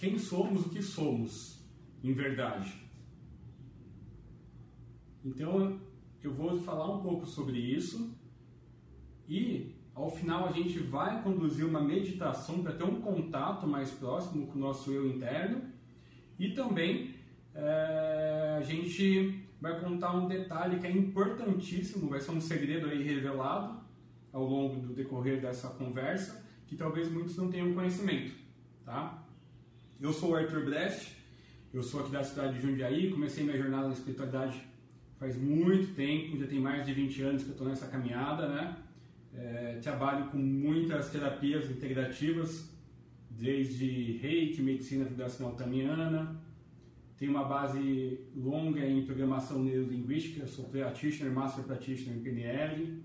quem somos, o que somos, em verdade. Então, eu vou falar um pouco sobre isso e ao final a gente vai conduzir uma meditação para ter um contato mais próximo com o nosso eu interno e também é, a gente vai contar um detalhe que é importantíssimo, vai ser um segredo aí revelado ao longo do decorrer dessa conversa, que talvez muitos não tenham conhecimento, tá? Eu sou o Arthur Brest, eu sou aqui da cidade de Jundiaí, comecei minha jornada na espiritualidade faz muito tempo, já tem mais de 20 anos que eu estou nessa caminhada, né? É, trabalho com muitas terapias integrativas, desde reiki, medicina vibracional tamiana, tenho uma base longa em programação neurolinguística, sou practitioner, master practitioner em PNL,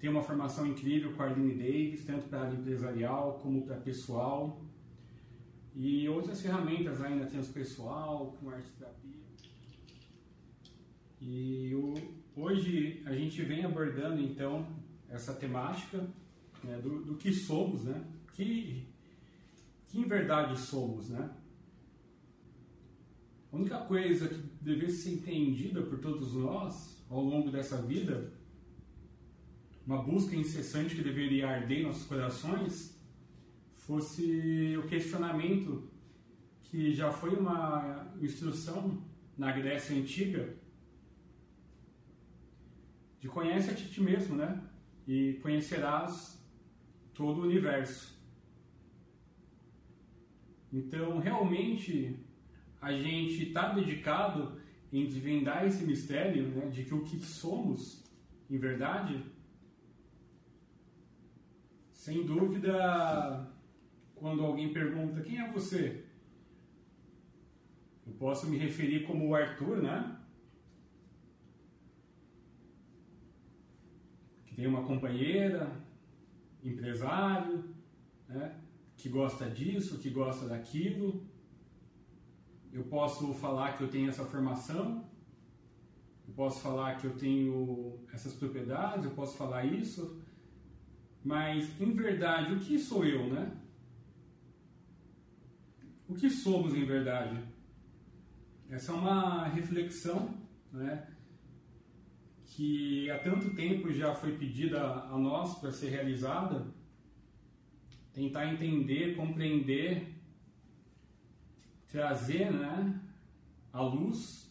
tenho uma formação incrível com a Arlene Davis, tanto para a área empresarial como para pessoal, e outras ferramentas ainda, transpessoal, com arte terapia. E o, hoje a gente vem abordando então essa temática né, do, do, que somos, né? Que, que em verdade somos, né? A única coisa que deve ser entendida por todos nós ao longo dessa vida, uma busca incessante que deveria arder em nossos corações, fosse o questionamento que já foi uma instrução na Grécia Antiga de conhece a ti mesmo, né? E conhecerás todo o universo. Então, realmente, a gente está dedicado em desvendar esse mistério né, de que o que somos, em verdade, sem dúvida, quando alguém pergunta quem é você, eu posso me referir como o Arthur, né? tem uma companheira, empresário, né, que gosta disso, que gosta daquilo. Eu posso falar que eu tenho essa formação, eu posso falar que eu tenho essas propriedades, eu posso falar isso, mas em verdade, o que sou eu, né? O que somos em verdade? Essa é uma reflexão, né? que há tanto tempo já foi pedida a nós para ser realizada, tentar entender, compreender, trazer né, à luz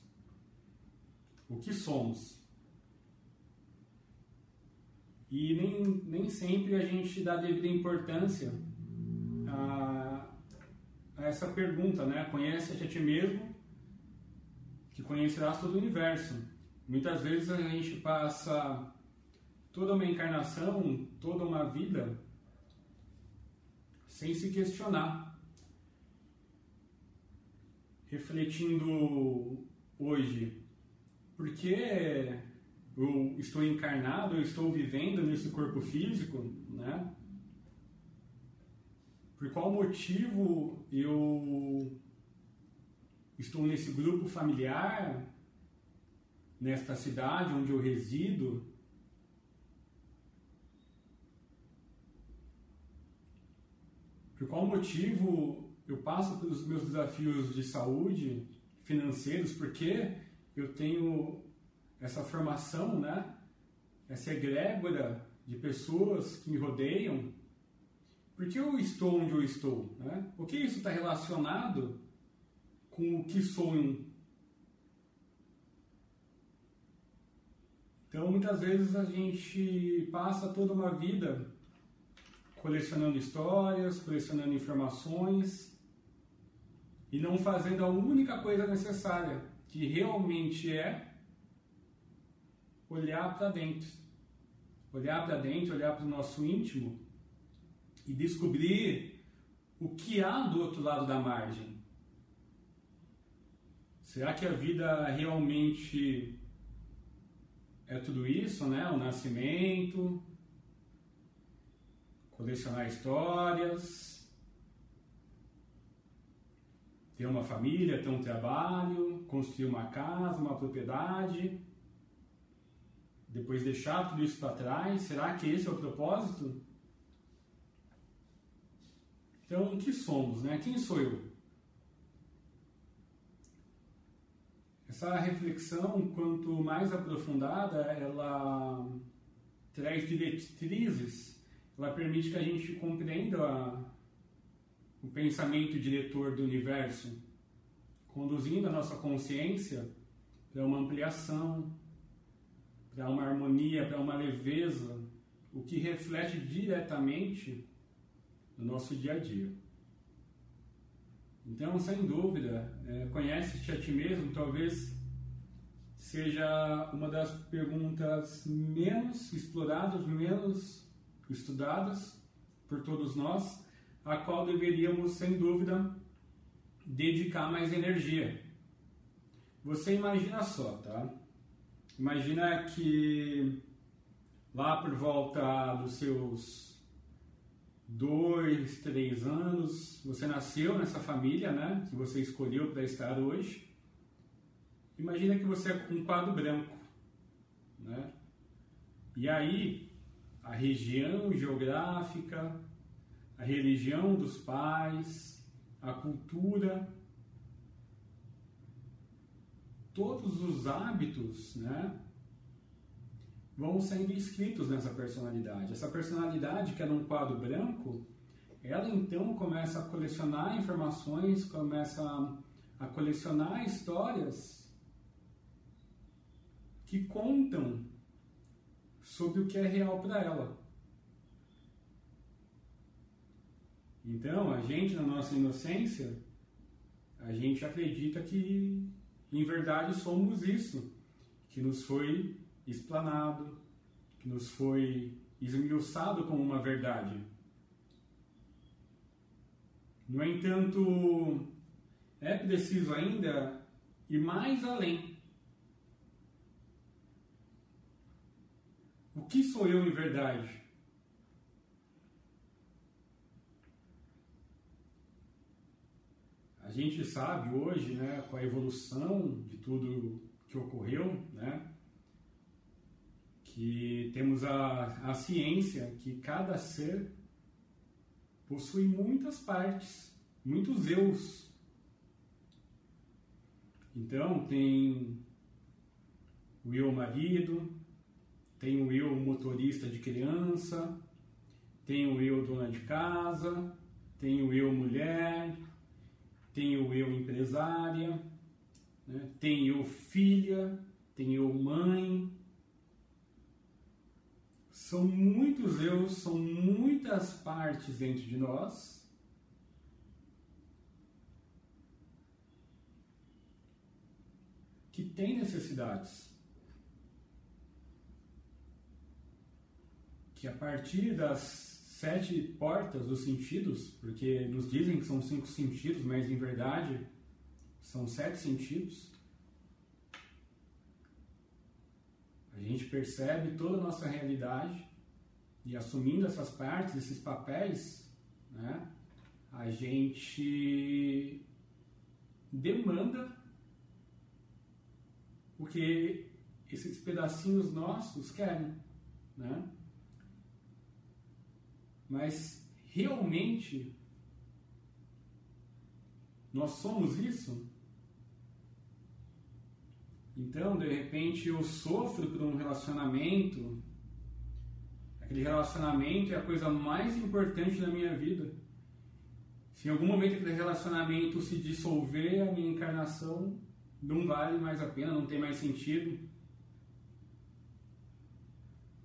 o que somos. E nem, nem sempre a gente dá devida importância a, essa pergunta, né? Conhece a ti mesmo, que conhecerás todo o universo. Muitas vezes a gente passa toda uma encarnação, toda uma vida sem se questionar. Refletindo hoje, por que eu estou encarnado, eu estou vivendo nesse corpo físico, né? Por qual motivo eu estou nesse grupo familiar, nesta cidade onde eu resido, por qual motivo eu passo pelos meus desafios de saúde, financeiros, porque eu tenho essa formação, né? essa egrégora de pessoas que me rodeiam, por que eu estou onde eu estou? Né? O que isso está relacionado com o que sou Então, muitas vezes a gente passa toda uma vida colecionando histórias, colecionando informações e não fazendo a única coisa necessária, que realmente é olhar para dentro. Olhar para dentro, olhar para o nosso íntimo e descobrir o que há do outro lado da margem. Será que a vida realmente é tudo isso, né? O nascimento, colecionar histórias, ter uma família, ter um trabalho, construir uma casa, uma propriedade, depois deixar tudo isso para trás. Será que esse é o propósito? Então, o que somos, né? Quem sou eu? Essa reflexão, quanto mais aprofundada, ela traz diretrizes, ela permite que a gente compreenda a, o pensamento diretor do universo, conduzindo a nossa consciência para uma ampliação, para uma harmonia, para uma leveza, o que reflete diretamente no nosso dia a dia. Então, sem dúvida, é, conhece-te a ti mesmo, talvez seja uma das perguntas menos exploradas, menos estudadas por todos nós, a qual deveríamos, sem dúvida, dedicar mais energia. Você imagina só, tá? Imagina que lá por volta dos seus dois, três anos, você nasceu nessa família, né? Que você escolheu para estar hoje. Imagina que você é um quadro branco, né? E aí, a região geográfica, a religião dos pais, a cultura, todos os hábitos, né? Vão sendo escritos nessa personalidade. Essa personalidade, que era um quadro branco, ela então começa a colecionar informações, começa a, colecionar histórias que contam sobre o que é real para ela. Então, a gente, na nossa inocência, a gente acredita que, em verdade, somos isso, que nos foi explanado, que nos foi esmiuçado como uma verdade. No entanto, é preciso ainda ir mais além. O que sou eu em verdade? A gente sabe hoje, né, com a evolução de tudo que ocorreu, né, que temos a, a ciência que cada ser possui muitas partes, muitos eus. Então, tem o eu marido, tem o eu motorista de criança, tem o eu dona de casa, tem o eu mulher, tem o eu empresária, né? tem eu filha, tem eu mãe, são muitos eus, são muitas partes dentro de nós. Que têm necessidades. Que a partir das sete portas dos sentidos, porque nos dizem que são cinco sentidos, mas em verdade são sete sentidos, A gente percebe toda a nossa realidade e assumindo essas partes, esses papéis, né, a gente demanda o que esses pedacinhos nossos querem, né? Mas realmente nós somos isso? Então, de repente, eu sofro por um relacionamento. Aquele relacionamento é a coisa mais importante da minha vida. Se em algum momento aquele relacionamento se dissolver, a minha encarnação não vale mais a pena, não tem mais sentido.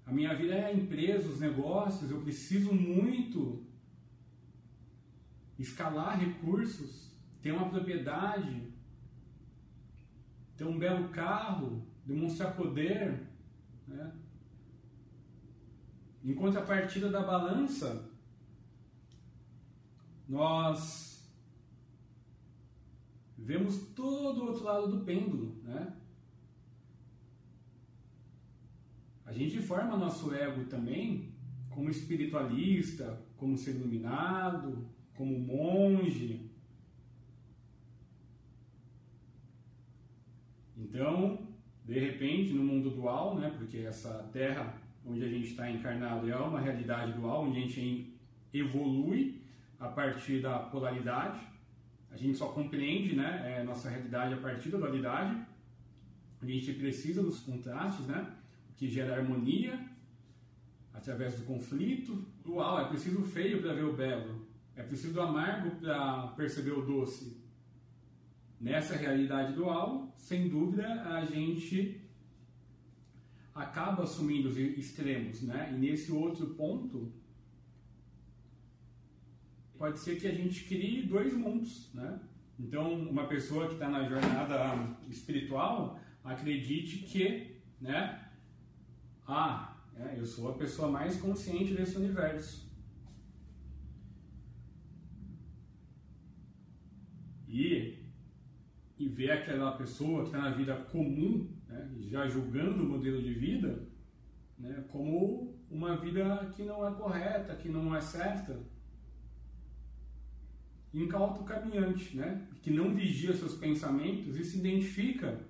A minha vida é a empresa, os negócios, eu preciso muito escalar recursos, ter uma propriedade, ter um belo carro, demonstrar poder, né? Enquanto a partida da balança, nós vemos todo o outro lado do pêndulo, né? A gente forma nosso ego também como espiritualista, como ser iluminado, como monge, Então, de repente, no mundo dual, né, porque essa terra onde a gente está encarnado é uma realidade dual, onde a gente evolui a partir da polaridade, a gente só compreende né, é, nossa realidade a partir da dualidade, A gente precisa dos contrastes, né? Que gera harmonia através do conflito. Dual, é preciso o feio para ver o belo. É preciso do amargo para perceber o doce. Nessa realidade dual, sem dúvida, a gente acaba assumindo os extremos, né? E nesse outro ponto, pode ser que a gente crie dois mundos, né? Então, uma pessoa que está na jornada espiritual acredite que, né? Ah, é, eu sou a pessoa mais consciente desse universo. E, e ver aquela pessoa que está na vida comum, né, já julgando o modelo de vida, né, como uma vida que não é correta, que não é certa incauto caminhante, né? que não vigia seus pensamentos e se identifica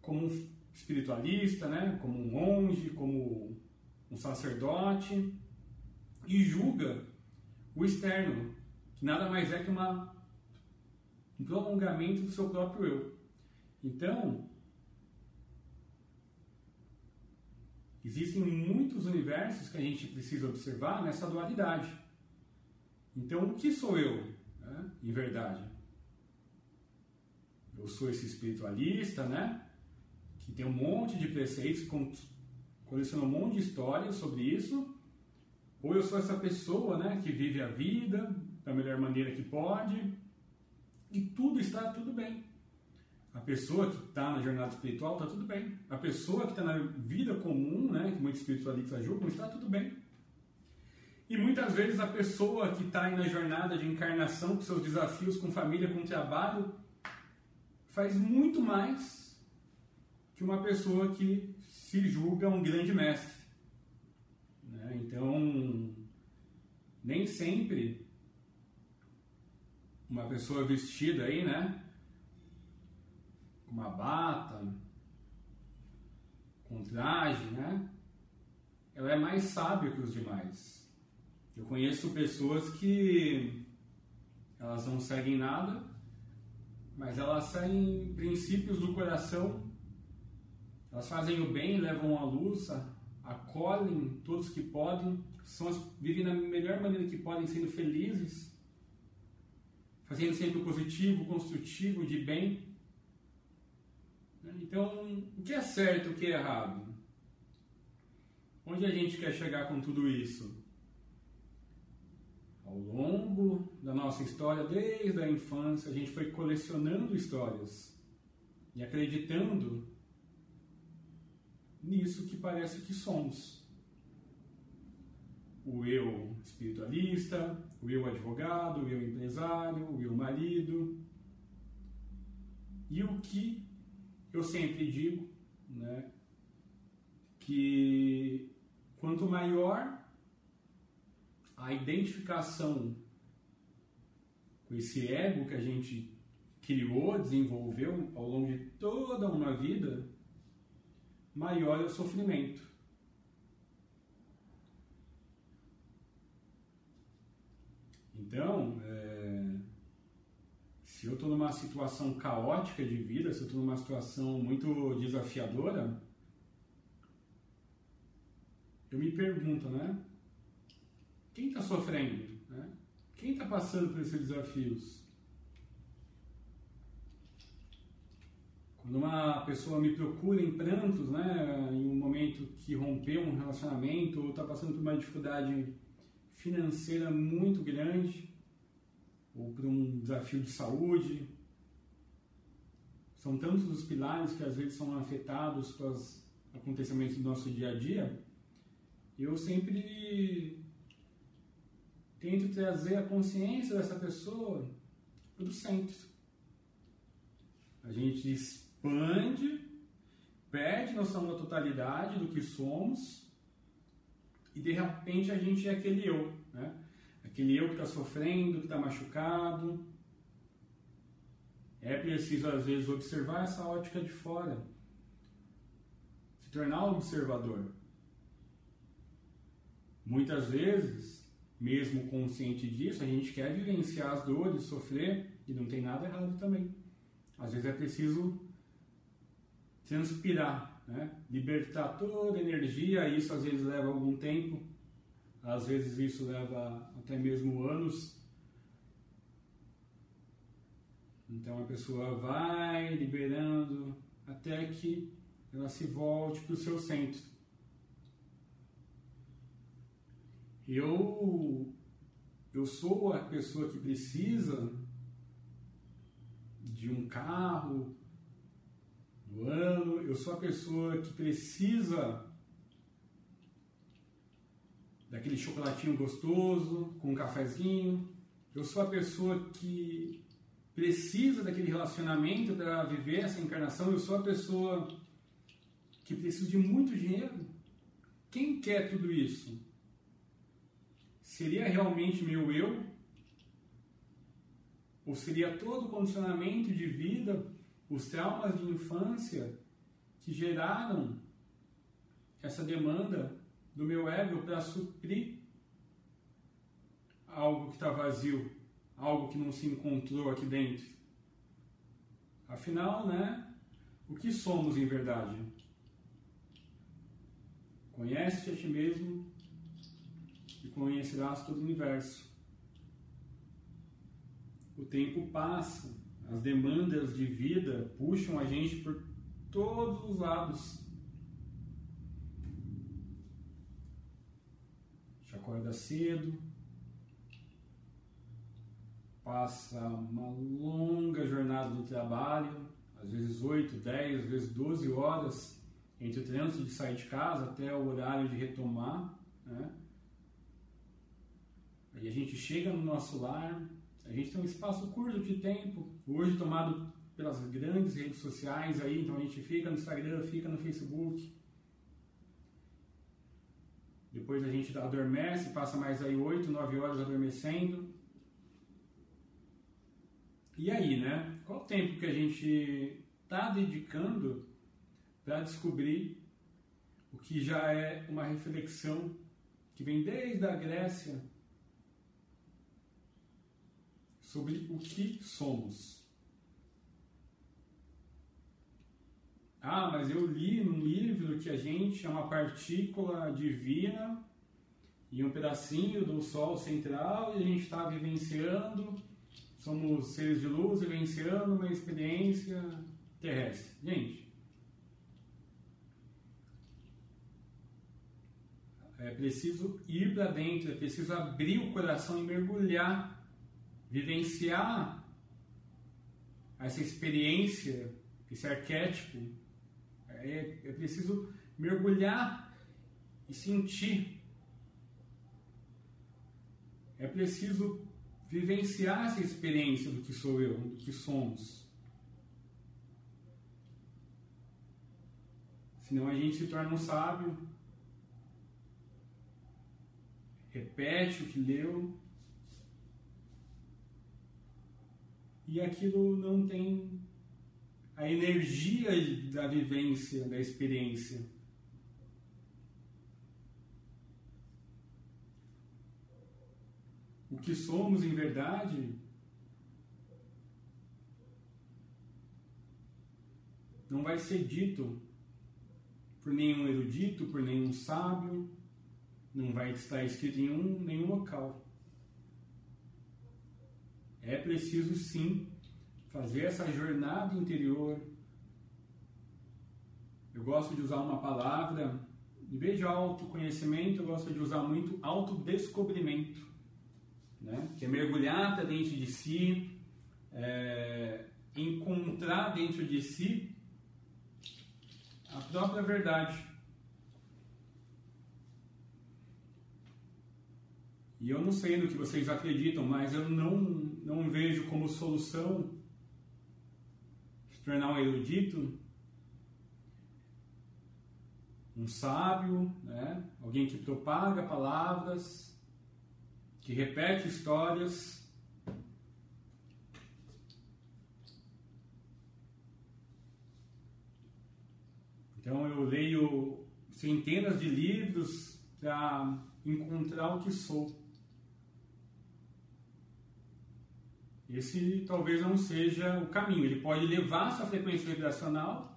como um espiritualista, né? como um monge, como um sacerdote e julga o externo, que nada mais é que uma, um prolongamento do seu próprio eu. Então, existem muitos universos que a gente precisa observar nessa dualidade. Então, o que sou eu? né? em verdade. Eu sou esse espiritualista, né? Que tem um monte de preceitos, coleciona um monte de histórias sobre isso. Ou eu sou essa pessoa, né? Que vive a vida da melhor maneira que pode. E tudo está tudo bem. A pessoa que está na jornada espiritual está tudo bem. A pessoa que está na vida comum, né? Que muitos espiritualistas julgam, está tudo bem. E muitas vezes a pessoa que está aí na jornada de encarnação, com seus desafios com família, com trabalho, faz muito mais que uma pessoa que se julga um grande mestre. Né? Então, nem sempre uma pessoa vestida aí, né? Com uma bata, com traje, né? Ela é mais sábia que os demais. Eu conheço pessoas que elas não seguem nada, mas elas seguem princípios do coração. Elas fazem o bem, levam a luz, acolhem todos que podem, são vivem da melhor maneira que podem, sendo felizes, fazendo sempre o positivo, construtivo, de bem. Então, o que é certo, o que é errado? Onde a gente quer chegar com tudo isso? Ao longo da nossa história, desde a infância, a gente foi colecionando histórias e acreditando nisso que parece que somos. O eu espiritualista, o eu advogado, o eu empresário, o eu marido. E o que eu sempre digo, né, que quanto maior a identificação com esse ego que a gente criou, desenvolveu ao longo de toda uma vida, maior é o sofrimento. Então, é, se eu estou numa situação caótica de vida, se eu estou numa situação muito desafiadora, eu me pergunto, né? Quem está sofrendo? Né? Quem está passando por esses desafios? Quando uma pessoa me procura em prantos, né, em um momento que rompeu um relacionamento ou está passando por uma dificuldade financeira muito grande, ou por um desafio de saúde, são tantos os pilares que às vezes são afetados com os acontecimentos do nosso dia a dia, eu sempre tento trazer a consciência dessa pessoa para o centro. A gente expande, perde noção da totalidade do que somos e de repente a gente é aquele eu, né? Aquele eu que está sofrendo, que está machucado. É preciso às vezes observar essa ótica de fora, se tornar observador. Muitas vezes mesmo consciente disso, a gente quer vivenciar as dores, sofrer, e não tem nada errado também. Às vezes é preciso transpirar, né? libertar toda a energia. Isso às vezes leva algum tempo, às vezes isso leva até mesmo anos. Então a pessoa vai liberando até que ela se volte para o seu centro. Eu, eu sou a pessoa que precisa de um carro do ano, eu sou a pessoa que precisa daquele chocolatinho gostoso com um cafezinho, eu sou a pessoa que precisa daquele relacionamento para viver essa encarnação, eu sou a pessoa que precisa de muito dinheiro. Quem quer tudo isso? Seria realmente meu eu? Ou seria todo o condicionamento de vida, os traumas de infância que geraram essa demanda do meu ego para suprir algo que está vazio, algo que não se encontrou aqui dentro. Afinal, né? O que somos em verdade? Conhece-te a ti mesmo e conhecerás todo o universo. O tempo passa, as demandas de vida puxam a gente por todos os lados. Te acorda cedo, passa uma longa jornada no trabalho, às vezes 8, 10, às vezes 12 horas entre o trânsito de sair de casa até o horário de retomar. Né? Aí a gente chega no nosso lar, a gente tem um espaço curto de tempo, hoje tomado pelas grandes redes sociais aí, então a gente fica no Instagram, fica no Facebook. Depois a gente adormece, passa mais aí 8, 9 horas adormecendo. E aí, né? Qual o tempo que a gente está dedicando para descobrir o que já é uma reflexão que vem desde a Grécia sobre o que somos? Ah, mas eu li num livro que a gente é uma partícula divina e um pedacinho do Sol central e a gente está vivenciando somos seres de luz vivenciando uma experiência terrestre. Gente, é preciso ir para dentro, é preciso abrir o coração e mergulhar, vivenciar essa experiência, esse arquétipo. É, é preciso mergulhar e sentir. É preciso vivenciar essa experiência do que sou eu, do que somos. Senão a gente se torna um sábio, repete o que leu, e aquilo não tem a energia da vivência, da experiência. o que somos em verdade, não vai ser dito por nenhum erudito, por nenhum sábio, não vai estar escrito em um, nenhum local. É preciso sim fazer essa jornada interior. Eu gosto de usar uma palavra, em vez de autoconhecimento, eu gosto de usar muito autodescobrimento né? que é mergulhar para dentro de si, é, encontrar dentro de si a própria verdade. E eu não sei no que vocês acreditam, mas eu não, não vejo como solução tornar um erudito, um sábio, né? alguém que propaga palavras, que repete histórias. Então eu leio centenas de livros para encontrar o que sou. Esse talvez não seja o caminho. Ele pode levar sua frequência vibracional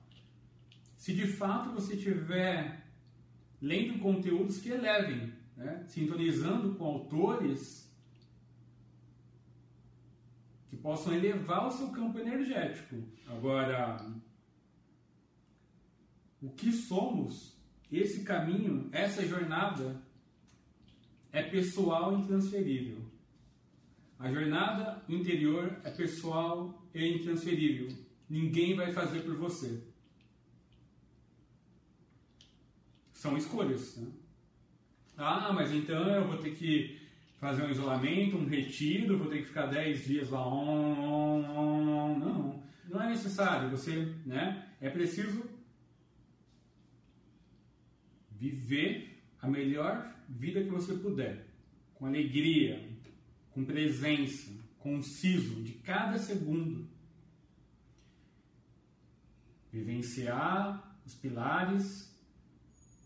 se de fato você estiver lendo conteúdos que elevem, né? sintonizando com autores que possam elevar o seu campo energético. Agora, o que somos, esse caminho, essa jornada é pessoal e intransferível. A jornada interior é pessoal e intransferível. Ninguém vai fazer por você. São escolhas. Né? Ah, mas então eu vou ter que fazer um isolamento, um retiro, vou ter que ficar 10 dias lá. Não, não é necessário. Você, né? É preciso viver a melhor vida que você puder, com alegria, com presença, conciso de cada segundo. Vivenciar os pilares,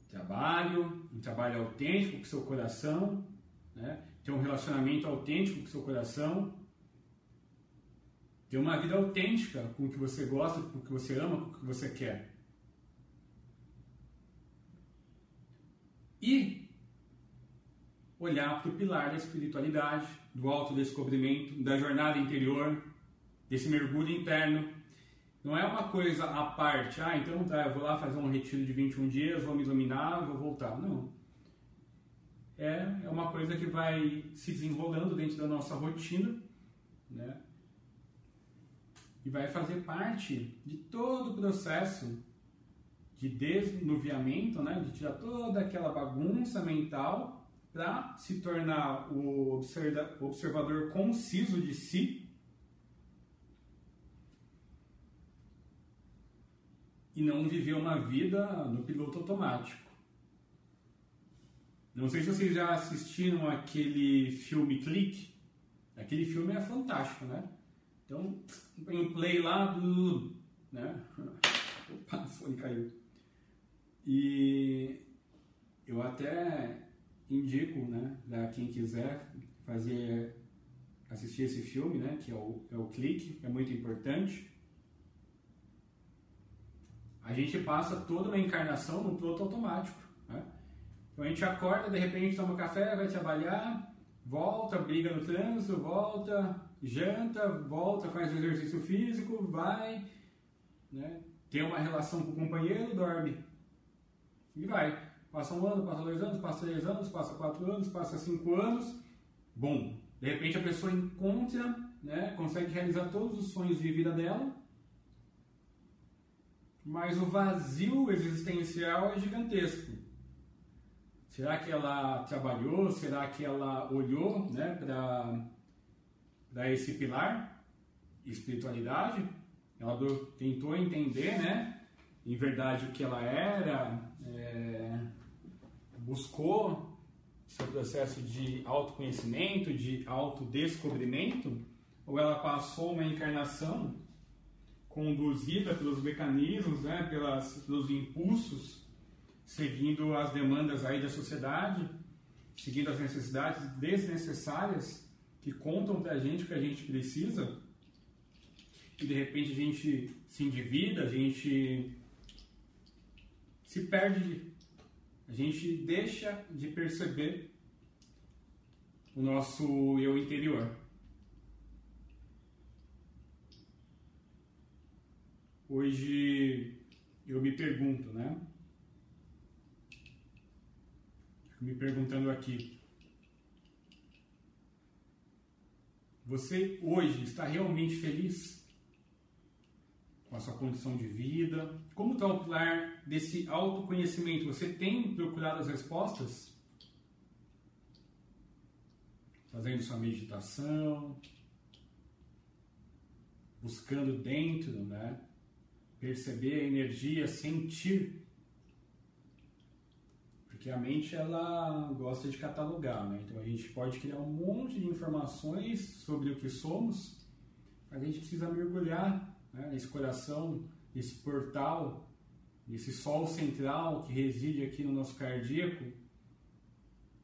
trabalho, um trabalho autêntico com seu coração, né? ter um relacionamento autêntico com seu coração, ter uma vida autêntica com o que você gosta, com o que você ama, com o que você quer. E olhar para o pilar da espiritualidade, do autodescobrimento, da jornada interior, desse mergulho interno. Não é uma coisa à parte, ah, então tá, eu vou lá fazer um retiro de 21 dias, vou me iluminar, vou voltar. Não. É, é uma coisa que vai se desenrolando dentro da nossa rotina, né? E vai fazer parte de todo o processo de desnuviamento, né? De tirar toda aquela bagunça mental para se tornar o observador conciso de si e não viver uma vida no piloto automático. Não sei se vocês já assistiram aquele filme Clique. Aquele filme é fantástico, né? Então, põe um play lá do. Né? Opa, o fone caiu. E eu até indico, né, para quem quiser fazer assistir esse filme, né, que é o, é o clique, é muito importante. A gente passa toda uma encarnação no piloto automático. Né? Então a gente acorda, de repente toma café, vai trabalhar, volta, briga no trânsito, volta, janta, volta, faz o exercício físico, vai, né? tem uma relação com o companheiro, dorme e vai. Passa um ano, passa dois anos, passa três anos, passa quatro anos, passa cinco anos. Bom, de repente a pessoa encontra, né, consegue realizar todos os sonhos de vida dela, mas o vazio existencial é gigantesco. Será que ela trabalhou? Será que ela olhou né, para esse pilar? Espiritualidade? Ela tentou entender, né? Em verdade, o que ela era, é, buscou seu processo de autoconhecimento, de autodescobrimento, ou ela passou uma encarnação conduzida pelos mecanismos, né, pelas, pelos impulsos, seguindo as demandas aí da sociedade, seguindo as necessidades desnecessárias que contam para a gente o que a gente precisa, e de repente a gente se endivida, a gente se perde a gente deixa de perceber o nosso eu interior. Hoje eu me pergunto, né? Me perguntando aqui. Você hoje está realmente feliz? Com a sua condição de vida? Como pilar desse autoconhecimento? Você tem procurado as respostas? Fazendo sua meditação, buscando dentro, né? Perceber a energia, sentir. Porque a mente ela gosta de catalogar, né? Então a gente pode criar um monte de informações sobre o que somos, mas a gente precisa mergulhar né, nesse coração, nesse portal, nesse sol central que reside aqui no nosso cardíaco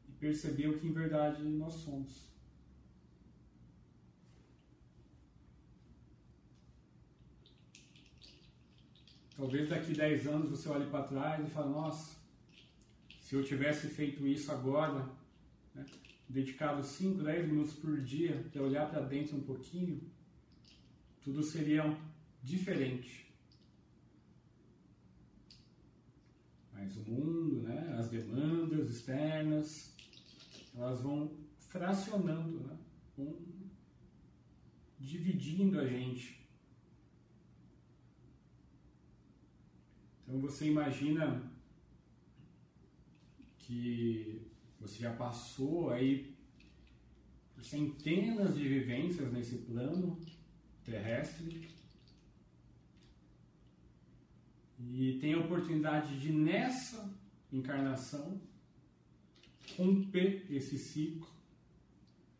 e perceber o que em verdade nós somos. talvez daqui 10 anos você olhe para trás e fale, nossa, se eu tivesse feito isso agora, né, dedicado 5, 10 minutos por dia para olhar para dentro um pouquinho, tudo seria diferente. Mas o mundo, né, as demandas externas, elas vão fracionando, né, vão dividindo a gente. Então você imagina que você já passou aí por centenas de vivências nesse plano terrestre e tem a oportunidade de nessa encarnação romper esse ciclo,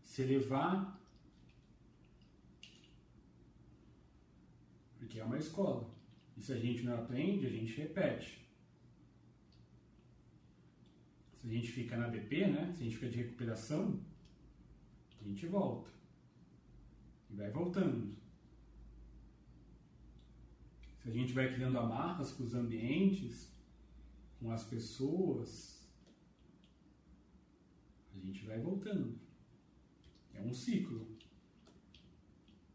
se elevar, porque é uma escola. E se a gente não aprende, a gente repete. Se a gente fica na DP, né? Se a gente fica de recuperação, a gente volta. E vai voltando. Se a gente vai criando amarras com os ambientes, com as pessoas, a gente vai voltando. É um ciclo.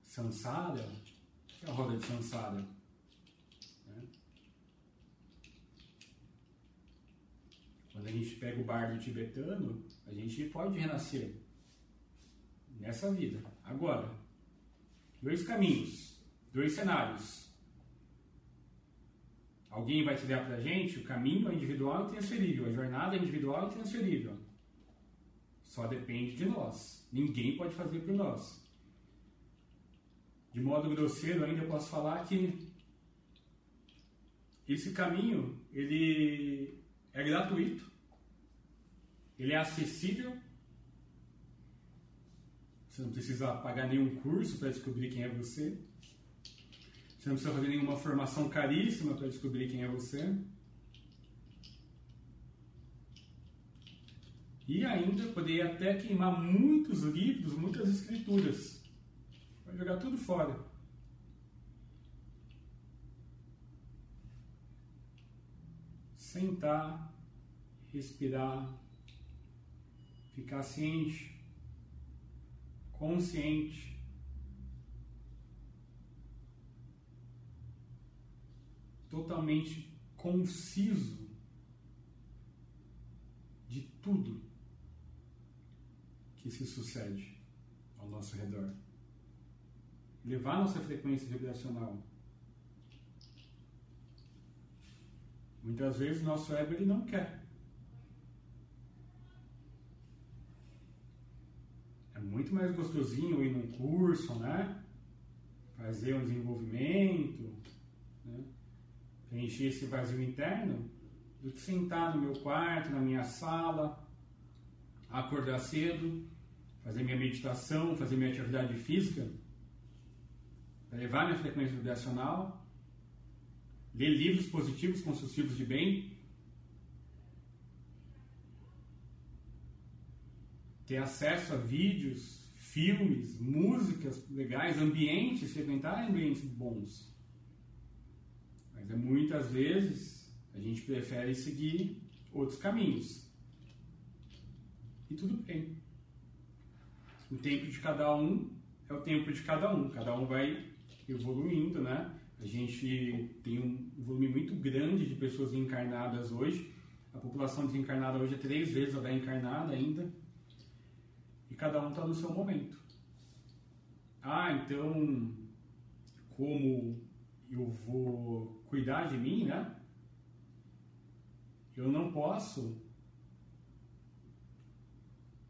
Sansara, é a roda de Sansara? Né? Quando a gente pega o bardo tibetano, a gente pode renascer nessa vida, agora. Dois caminhos, dois cenários. Alguém vai dar para a gente o caminho é individual e transferível, a jornada é individual e transferível. Só depende de nós. Ninguém pode fazer por nós. De modo grosseiro, ainda posso falar que esse caminho ele é gratuito, ele é acessível. Você não precisa pagar nenhum curso para descobrir quem é você. Você não precisa fazer nenhuma formação caríssima para descobrir quem é você. E ainda poderia até queimar muitos livros, muitas escrituras. Vai jogar tudo fora. Sentar, respirar, ficar ciente, consciente. Totalmente conciso de tudo que se sucede ao nosso redor. Levar nossa frequência vibracional. Muitas vezes nosso ego ele não quer. É muito mais gostosinho ir num curso, né? Fazer um desenvolvimento, né? Preencher esse vazio interno, do que sentar no meu quarto, na minha sala, acordar cedo, fazer minha meditação, fazer minha atividade física, levar minha frequência vibracional, ler livros positivos, construtivos de bem, ter acesso a vídeos, filmes, músicas legais, ambientes, frequentar ambientes bons. Mas é muitas vezes a gente prefere seguir outros caminhos. E tudo bem. O tempo de cada um é o tempo de cada um. Cada um vai evoluindo, né? A gente tem um volume muito grande de pessoas encarnadas hoje. A população desencarnada hoje é três vezes a da encarnada ainda. E cada um está no seu momento. Ah, então, como eu vou cuidar de mim, né? Eu não posso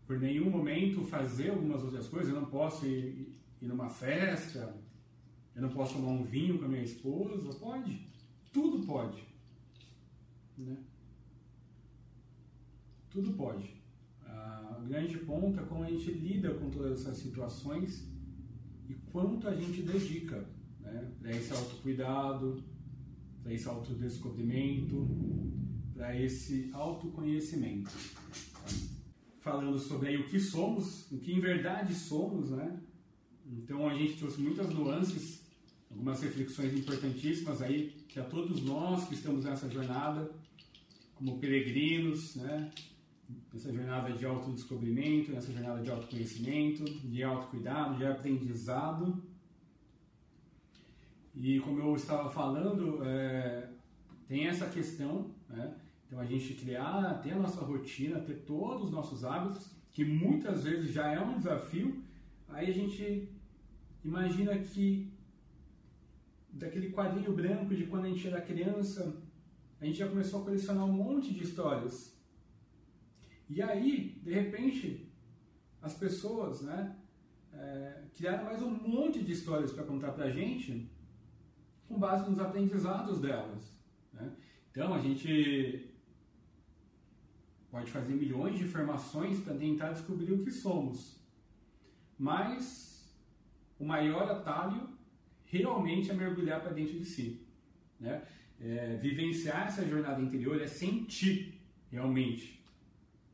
por nenhum momento fazer algumas outras coisas. Eu não posso ir, ir numa festa, eu não posso tomar um vinho com a minha esposa. Pode, tudo pode. Né? Tudo pode. Ah, o grande ponto é como a gente lida com todas essas situações e quanto a gente dedica né? para esse autocuidado, para esse autodescobrimento, para esse autoconhecimento falando sobre aí o que somos, o que em verdade somos, né? Então a gente trouxe muitas nuances algumas reflexões importantíssimas aí que a todos nós que estamos nessa jornada, como peregrinos, né? Nessa jornada de autodescobrimento, nessa jornada de autoconhecimento, de autocuidado, de aprendizado. E como eu estava falando, é, tem essa questão, né? Então a gente criar, ter a nossa rotina, ter todos os nossos hábitos, que muitas vezes já é um desafio, aí a gente imagina que daquele quadrinho branco de quando a gente era criança, a gente já começou a colecionar um monte de histórias. E aí, de repente, as pessoas, né, é, criaram mais um monte de histórias para contar para a gente, com base nos aprendizados delas. Né? Então, a gente pode fazer milhões de informações para tentar descobrir o que somos. Mas o maior atalho realmente é mergulhar para dentro de si. Né? É, vivenciar essa jornada interior é sentir realmente.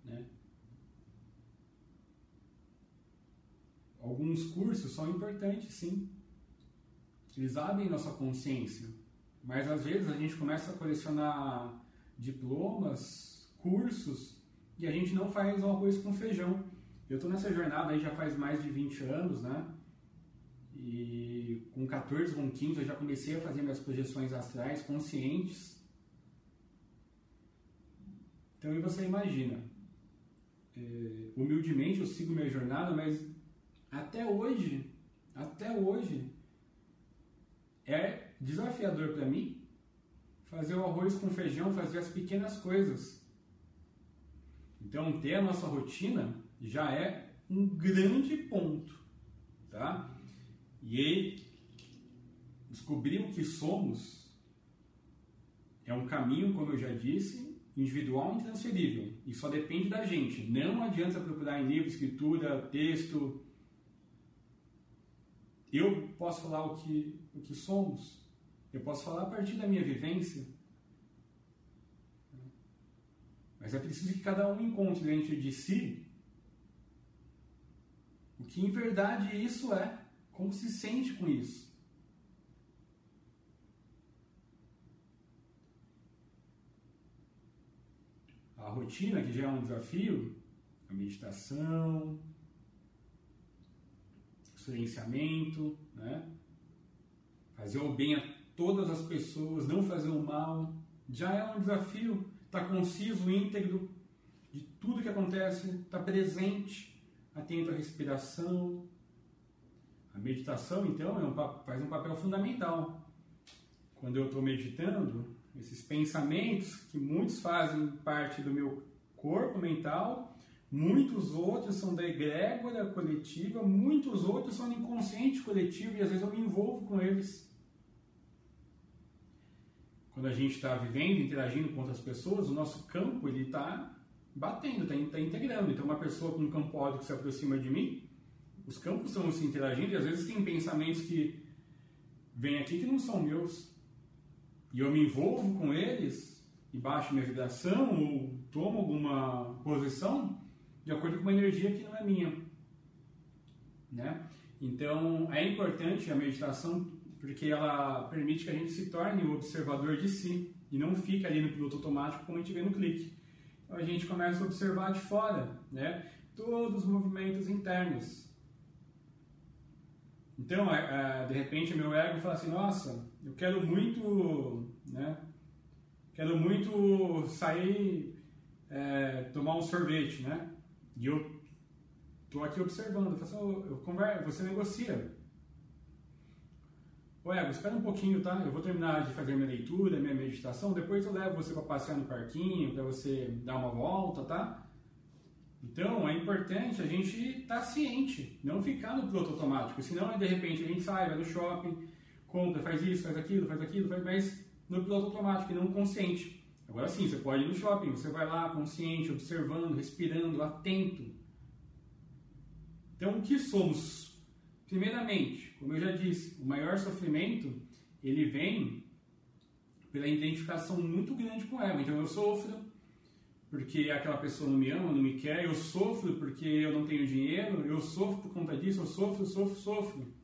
Né? Alguns cursos são importantes, sim. Eles abrem nossa consciência. Mas às vezes a gente começa a colecionar diplomas, cursos, e a gente não faz o arroz com feijão. Eu estou nessa jornada aí já faz mais de 20 anos, né? E com 14, com 15 eu já comecei a fazer minhas projeções astrais conscientes. Então, e você imagina, é, humildemente eu sigo minha jornada, mas até hoje, até hoje, é desafiador para mim fazer o arroz com feijão, fazer as pequenas coisas. Então, ter a nossa rotina já é um grande ponto, tá? E aí, descobrir o que somos é um caminho, como eu já disse, individual e intransferível. E só depende da gente. Não adianta procurar em livro, escritura, texto. Eu posso falar o que, o que somos. Eu posso falar a partir da minha vivência. Mas é preciso que cada um encontre dentro de si o que em verdade isso é. Como se sente com isso? A rotina, que já é um desafio, a meditação, o silenciamento, né? Fazer o bem a todas as pessoas, não fazer o mal, já é um desafio. Estar tá conciso, íntegro de tudo que acontece, estar tá presente, atento à respiração, a meditação, então, é um, faz um papel fundamental. Quando eu estou meditando, esses pensamentos que muitos fazem parte do meu corpo mental, muitos outros são da egrégora coletiva, muitos outros são do inconsciente coletivo e às vezes eu me envolvo com eles. Quando a gente está vivendo, interagindo com outras pessoas, o nosso campo ele está batendo, está tá integrando. Então, uma pessoa com um campo ódio que se aproxima de mim, os campos estão se interagindo e às vezes tem pensamentos que vêm aqui que não são meus. E eu me envolvo com eles e baixo minha vibração ou tomo alguma posição de acordo com uma energia que não é minha. Né? Então é importante a meditação porque ela permite que a gente se torne o observador de si e não fique ali no piloto automático como a gente vê no clique. Então a gente começa a observar de fora, né? Todos os movimentos internos, então, é, é, de repente, meu ego fala assim: nossa, eu quero muito, né? Quero muito sair, é, tomar um sorvete, né? E eu tô aqui observando, eu, falo assim, eu converso, você negocia. Ô ego, espera um pouquinho, tá? Eu vou terminar de fazer minha leitura, minha meditação, depois eu levo você para passear no parquinho, para você dar uma volta, tá? Então é importante a gente estar tá ciente, não ficar no piloto automático, senão de repente a gente sai, vai no shopping, compra, faz isso, faz aquilo, faz aquilo, faz mas no piloto automático e não consciente. Agora sim, você pode ir no shopping, você vai lá consciente, observando, respirando, atento. Então o que somos? Primeiramente, como eu já disse, o maior sofrimento ele vem pela identificação muito grande com ego. Então eu sofro, porque aquela pessoa não me ama, não me quer, eu sofro porque eu não tenho dinheiro, eu sofro por conta disso, eu sofro, sofro, sofro.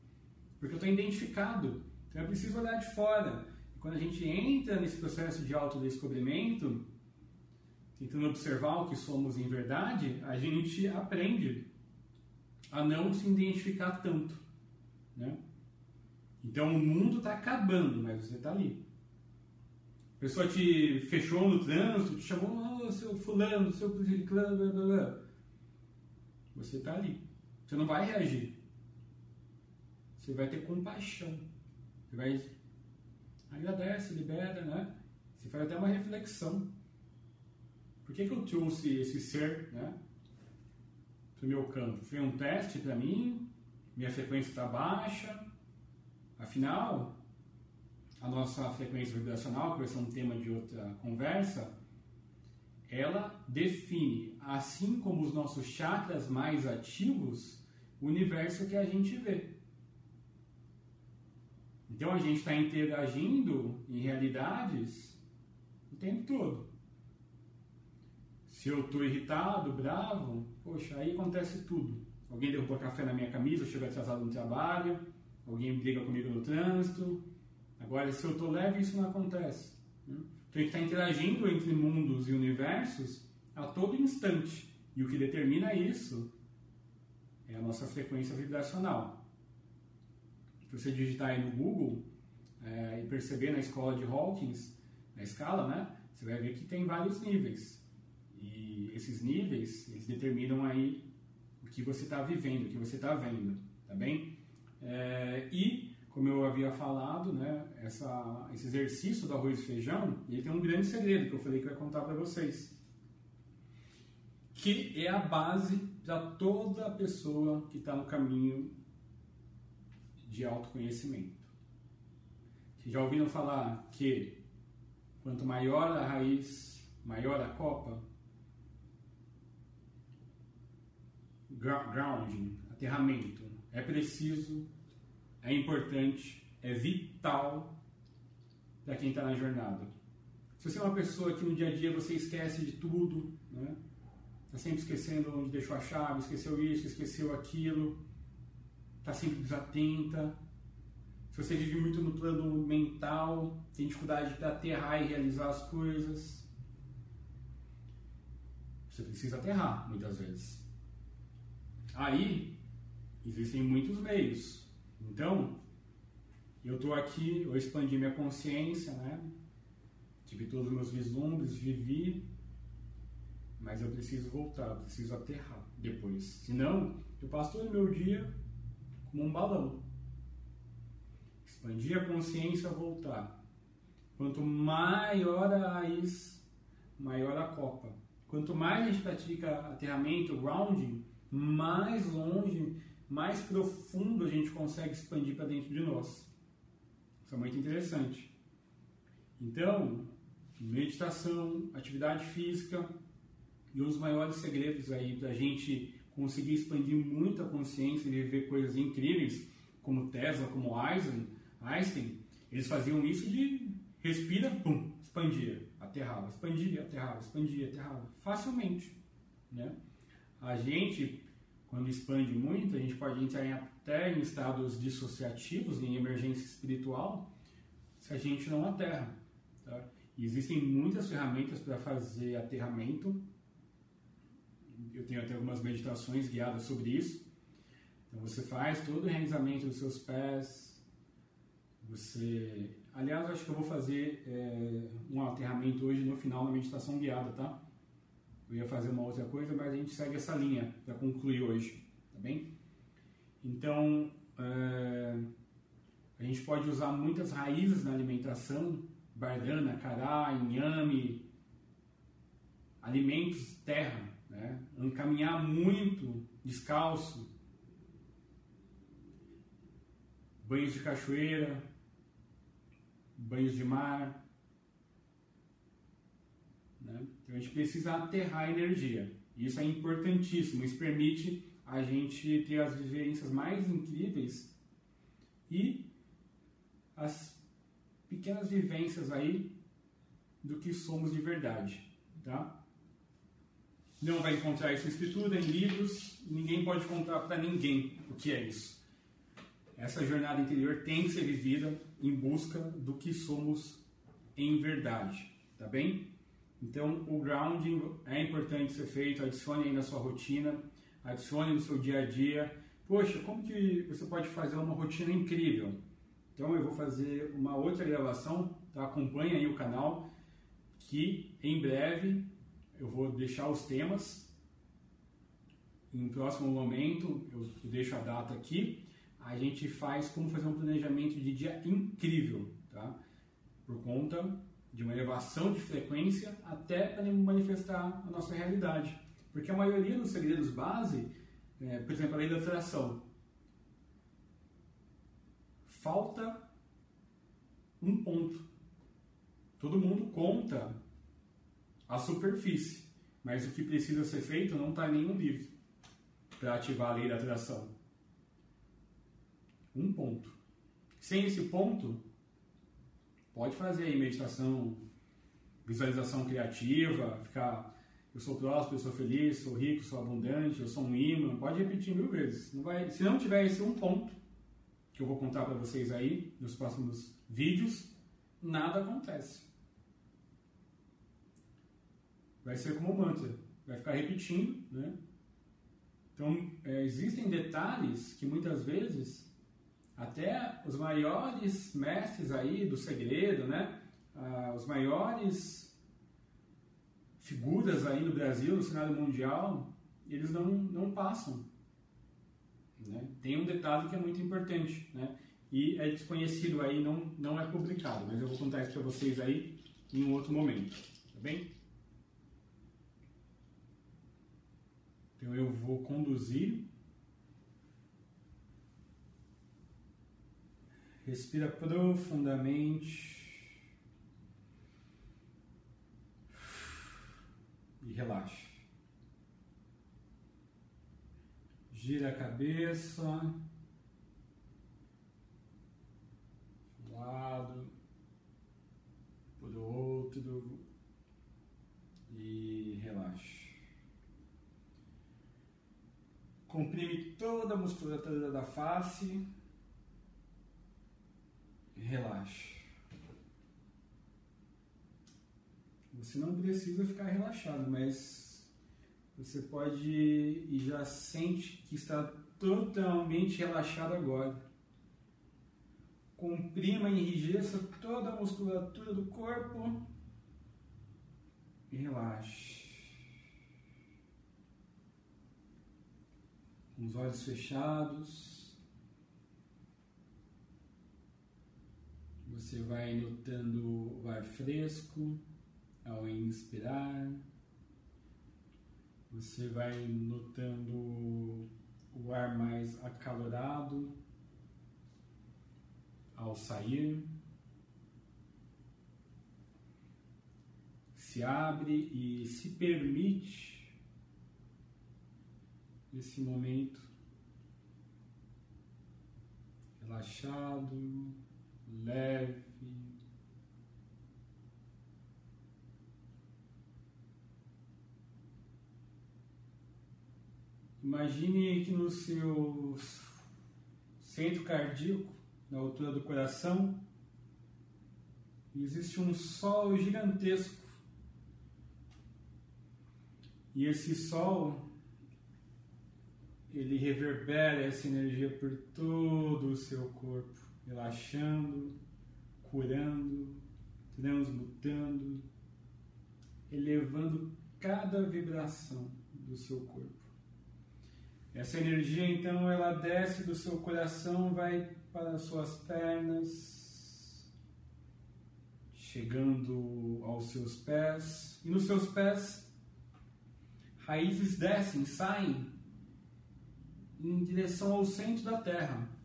Porque eu estou identificado. Então é preciso olhar de fora. E quando a gente entra nesse processo de autodescobrimento, tentando observar o que somos em verdade, a gente aprende a não se identificar tanto. Né? Então o mundo está acabando, mas você está ali. A pessoa te fechou no trânsito, te chamou, oh, seu fulano, seu blá, blá, blá. Você está ali. Você não vai reagir. Você vai ter compaixão. Você vai agradece, libera, né? Você faz até uma reflexão. Por que, que eu trouxe esse ser, né? Para o meu campo? Foi um teste para mim? Minha frequência está baixa? Afinal, a nossa frequência vibracional, que vai ser um tema de outra conversa, ela define, assim como os nossos chakras mais ativos, o universo que a gente vê. Então a gente está interagindo em realidades o tempo todo. Se eu estou irritado, bravo, poxa, aí acontece tudo. Alguém derrubou café na minha camisa, eu chego atrasado no trabalho, alguém briga comigo no trânsito, Agora, se eu estou leve, isso não acontece. Né? Então, gente está interagindo entre mundos e universos a todo instante. E o que determina isso é a nossa frequência vibracional. Se você digitar aí no Google é, e perceber na escola de Hawkins, na escala, né, você vai ver que tem vários níveis. Esses níveis, eles determinam aí o que você está vivendo, o que você está vendo, tá bem? É, e como eu havia falado, né, essa, esse exercício do arroz e feijão, ele tem um grande segredo que eu falei que eu ia contar para vocês. Que é a base para toda pessoa que está no caminho de autoconhecimento. Vocês já ouviram falar que quanto maior a raiz, maior a copa? Grounding, aterramento. É preciso é importante, é vital para quem está na jornada. Se você é uma pessoa que no dia a dia você esquece de tudo, né? Está sempre esquecendo onde deixou a chave, esqueceu isso, esqueceu aquilo, está sempre desatenta. Se você vive muito no plano mental, tem dificuldade para aterrar e realizar as coisas, você precisa aterrar muitas vezes. Aí existem muitos meios. Então, eu estou aqui, eu expandi minha consciência, né? Tive todos os meus vislumbres, vivi, mas eu preciso voltar, preciso aterrar depois. Senão, eu passo todo o meu dia como um balão. Expandir a consciência, voltar. Quanto maior a raiz, maior a copa. Quanto mais a gente pratica aterramento, grounding, mais longe mais profundo a gente consegue expandir para dentro de nós. Isso é muito interessante. Então, meditação, atividade física e dos maiores segredos aí para a gente conseguir expandir muito a consciência e viver coisas incríveis, como Tesla, como Einstein, Einstein eles faziam isso de respira, pum, expandia, aterrava, expandia, aterrava, expandia, aterrava, facilmente, né? A gente quando expande muito, a gente pode entrar até em estados dissociativos, em emergência espiritual, se a gente não aterra. Tá? E existem muitas ferramentas para fazer aterramento. Eu tenho até algumas meditações guiadas sobre isso. Então você faz todo o realizamento dos seus pés. Você, aliás, acho que eu vou fazer é, um aterramento hoje no final da meditação guiada, tá? Eu ia fazer uma outra coisa, mas a gente segue essa linha para concluir hoje, tá bem? Então, é, a gente pode usar muitas raízes na alimentação, bardana, cará, inhame, alimentos terra, né? caminhar muito descalço, banhos de cachoeira, banhos de mar, né? Então a gente precisa aterrar a energia. Isso é importantíssimo. Isso permite a gente ter as vivências mais incríveis e as pequenas vivências aí do que somos de verdade, tá? Não vai encontrar isso em escritura, em livros, ninguém pode contar para ninguém o que é isso. essa jornada interior tem que ser vivida em busca do que somos em verdade, tá bem? Então, o grounding é importante ser feito, adicione aí na sua rotina, adicione no seu dia a dia. Poxa, como que você pode fazer uma rotina incrível? Então, eu vou fazer uma outra gravação, tá? acompanhe aí o canal, que em breve eu vou deixar os temas. Em um próximo momento, eu deixo a data aqui. A gente faz como fazer um planejamento de dia incrível, tá? Por conta de uma elevação de frequência até para manifestar a nossa realidade. Porque a maioria dos segredos base, é, por exemplo, a lei da atração, falta um ponto. Todo mundo conta a superfície, mas o que precisa ser feito não está em nenhum livro para ativar a lei da atração. Um ponto. Sem esse ponto, Pode fazer aí meditação, visualização criativa, ficar eu sou próspero, eu sou feliz, sou rico, sou abundante, eu sou um imã. Pode repetir mil vezes. Não vai, se não tiver esse um ponto que eu vou contar para vocês aí nos próximos vídeos, nada acontece. Vai ser como um mantra, vai ficar repetindo, né? Então, é, existem detalhes que muitas vezes até os maiores mestres aí do segredo, né? Ah, os maiores figuras aí no Brasil, no cenário mundial, eles não, não passam. Né? Tem um detalhe que é muito importante, né? E é desconhecido aí, não, não é publicado, mas eu vou contar isso para vocês aí em um outro momento, tá bem? Então eu vou conduzir Respira profundamente. E relaxa. Gira a cabeça. Um lado. Por outro. E relaxa. Comprime toda a musculatura da face relaxe. Você não precisa ficar relaxado, mas você pode e já sente que está totalmente relaxado agora. Comprima e enrijeça toda a musculatura do corpo e relaxe. Com os olhos fechados. Você vai notando o ar fresco ao inspirar. Você vai notando o ar mais acalorado ao sair. Se abre e se permite esse momento relaxado leve. Imagine que no seu centro cardíaco, na altura do coração, existe um sol gigantesco. E esse sol ele reverbera essa energia por todo o seu corpo relaxando, curando, transmutando, elevando cada vibração do seu corpo. Essa energia então ela desce do seu coração, vai para as suas pernas, chegando aos seus pés, e nos seus pés raízes descem, saem em direção ao centro da terra.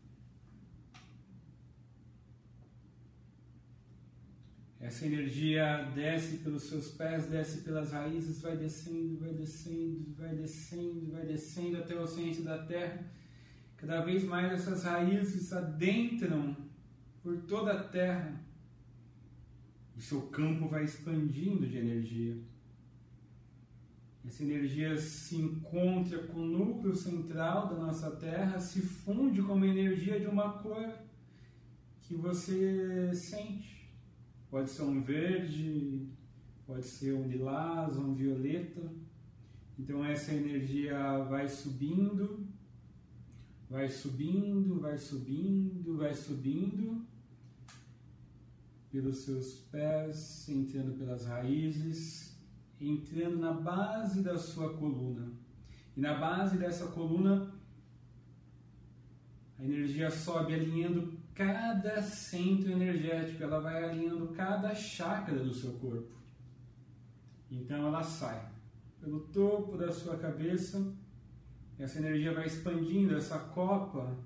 Essa energia desce pelos seus pés, desce pelas raízes, vai descendo, vai descendo, vai descendo, vai descendo até o centro da terra. Cada vez mais essas raízes adentram por toda a terra. O seu campo vai expandindo de energia. Essa energia se encontra com o núcleo central da nossa Terra, se funde com uma energia de uma cor que você sente. Pode ser um verde, pode ser um lilás, um violeta. Então essa energia vai subindo, vai subindo, vai subindo, vai subindo pelos seus pés, entrando pelas raízes, entrando na base da sua coluna. E na base dessa coluna, a energia sobe alinhando cada centro energético, ela vai alinhando cada chakra do seu corpo. Então ela sai pelo topo da sua cabeça, essa energia vai expandindo, essa copa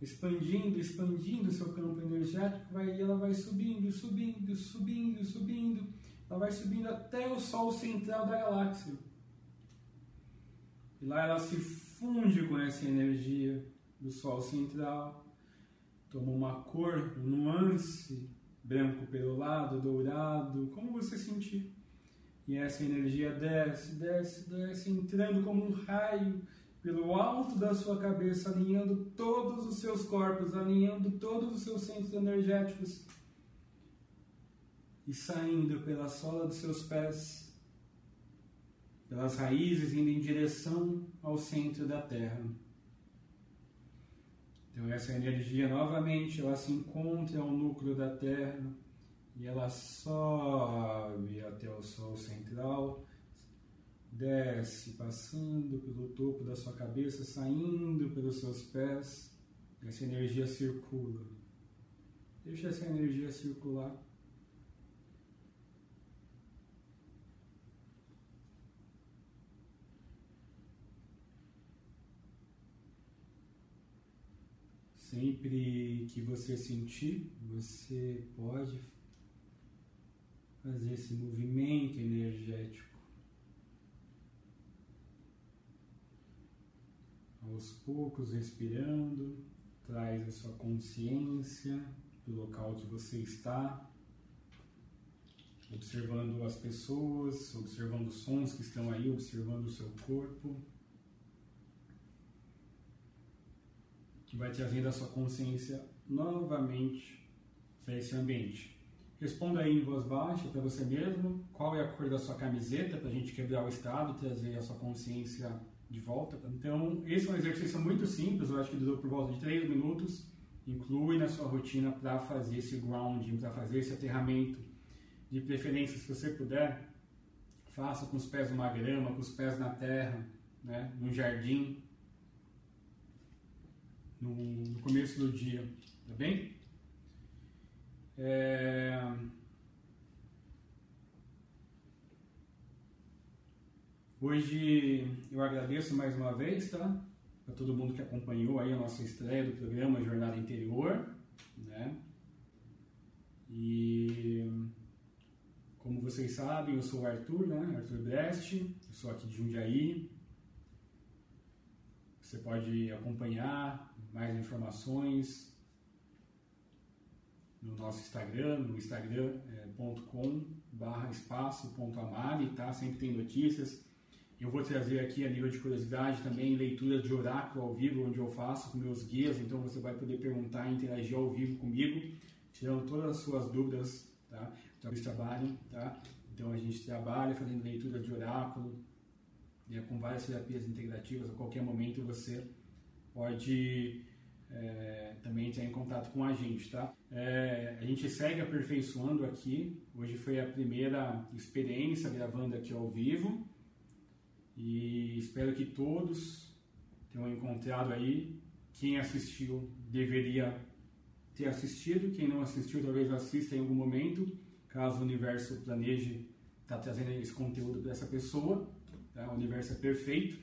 expandindo, expandindo o seu campo energético, vai, e ela vai subindo, subindo, subindo, subindo, ela vai subindo até o Sol central da galáxia. E lá ela se funde com essa energia do Sol central, toma uma cor, um nuance branco pelo lado, dourado, como você sentir. E essa energia desce, desce, desce, entrando como um raio pelo alto da sua cabeça, alinhando todos os seus corpos, alinhando todos os seus centros energéticos e saindo pela sola dos seus pés, pelas raízes, indo em direção ao centro da Terra. Então essa energia novamente ela se encontra ao núcleo da Terra e ela sobe até o Sol central, desce, passando pelo topo da sua cabeça, saindo pelos seus pés. Essa energia circula. Deixa essa energia circular. Sempre que você sentir, você pode fazer esse movimento energético. Aos poucos, respirando, traz a sua consciência do local onde você está, observando as pessoas, observando os sons que estão aí, observando o seu corpo. Vai trazendo a sua consciência novamente para esse ambiente. Responda aí em voz baixa para você mesmo qual é a cor da sua camiseta para a gente quebrar o estado, trazer a sua consciência de volta. Então, esse é um exercício muito simples, eu acho que durou por volta de 3 minutos. Inclui na sua rotina para fazer esse grounding, para fazer esse aterramento. De preferência, se você puder, faça com os pés numa grama, com os pés na terra, né, num jardim, no, no começo do dia, tá bem? É... Hoje eu agradeço mais uma vez, tá? Para todo mundo que acompanhou aí a nossa estreia do programa Jornada Interior, né? E como vocês sabem, eu sou o Arthur, né? Arthur Brest, eu sou aqui de Jundiaí. Você pode acompanhar mais informações no nosso Instagram, no instagram.com barra espaço.amari, tá? Sempre tem notícias. Eu vou trazer aqui a nível de curiosidade também leituras de oráculo ao vivo, onde eu faço com meus guias, então você vai poder perguntar e interagir ao vivo comigo, tirando todas as suas dúvidas, tá? Então, eles tá? Então a gente trabalha fazendo leitura de oráculo, né, com várias terapias integrativas, a qualquer momento você pode é, também entrar em contato com a gente, tá? É, a gente segue aperfeiçoando aqui. Hoje foi a primeira experiência gravando aqui ao vivo e espero que todos tenham encontrado aí. Quem assistiu deveria ter assistido, quem não assistiu talvez assista em algum momento, caso o universo planeje estar tá trazendo esse conteúdo para essa pessoa. Tá? O universo é perfeito.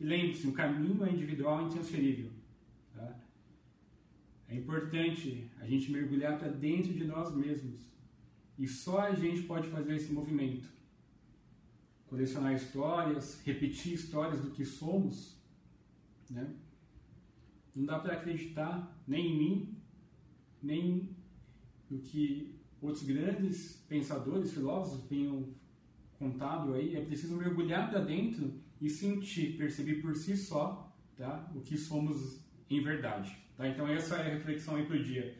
E lembre-se, o caminho é individual e intransferível. Tá? É importante a gente mergulhar para dentro de nós mesmos. E só a gente pode fazer esse movimento. Colecionar histórias, repetir histórias do que somos. Né? Não dá para acreditar nem em mim, nem no que outros grandes pensadores, filósofos venham contado aí, é preciso mergulhar para dentro e sentir, perceber por si só tá? o que somos em verdade. Tá? Então essa é a reflexão aí para o dia.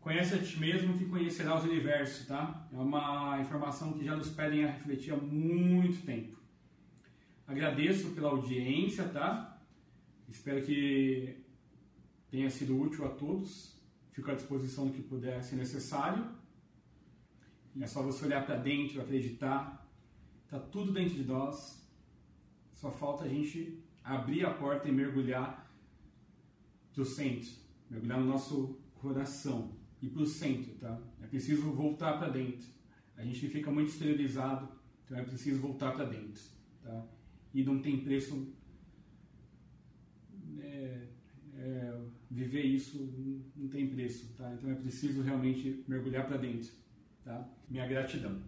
Conhece a ti mesmo que conhecerás o universo, tá? É uma informação que já nos pedem a refletir há muito tempo. Agradeço pela audiência, tá? Espero que tenha sido útil a todos. Fico à disposição do que puder ser necessário. É só você olhar para dentro, acreditar. Tá tudo dentro de nós. Só falta a gente abrir a porta e mergulhar do centro, mergulhar no nosso coração e para o centro, tá? É preciso voltar para dentro. A gente fica muito esterilizado, então é preciso voltar para dentro, tá? E não tem preço é, é, viver isso não tem preço, tá? Então é preciso realmente mergulhar para dentro, tá? Minha gratidão.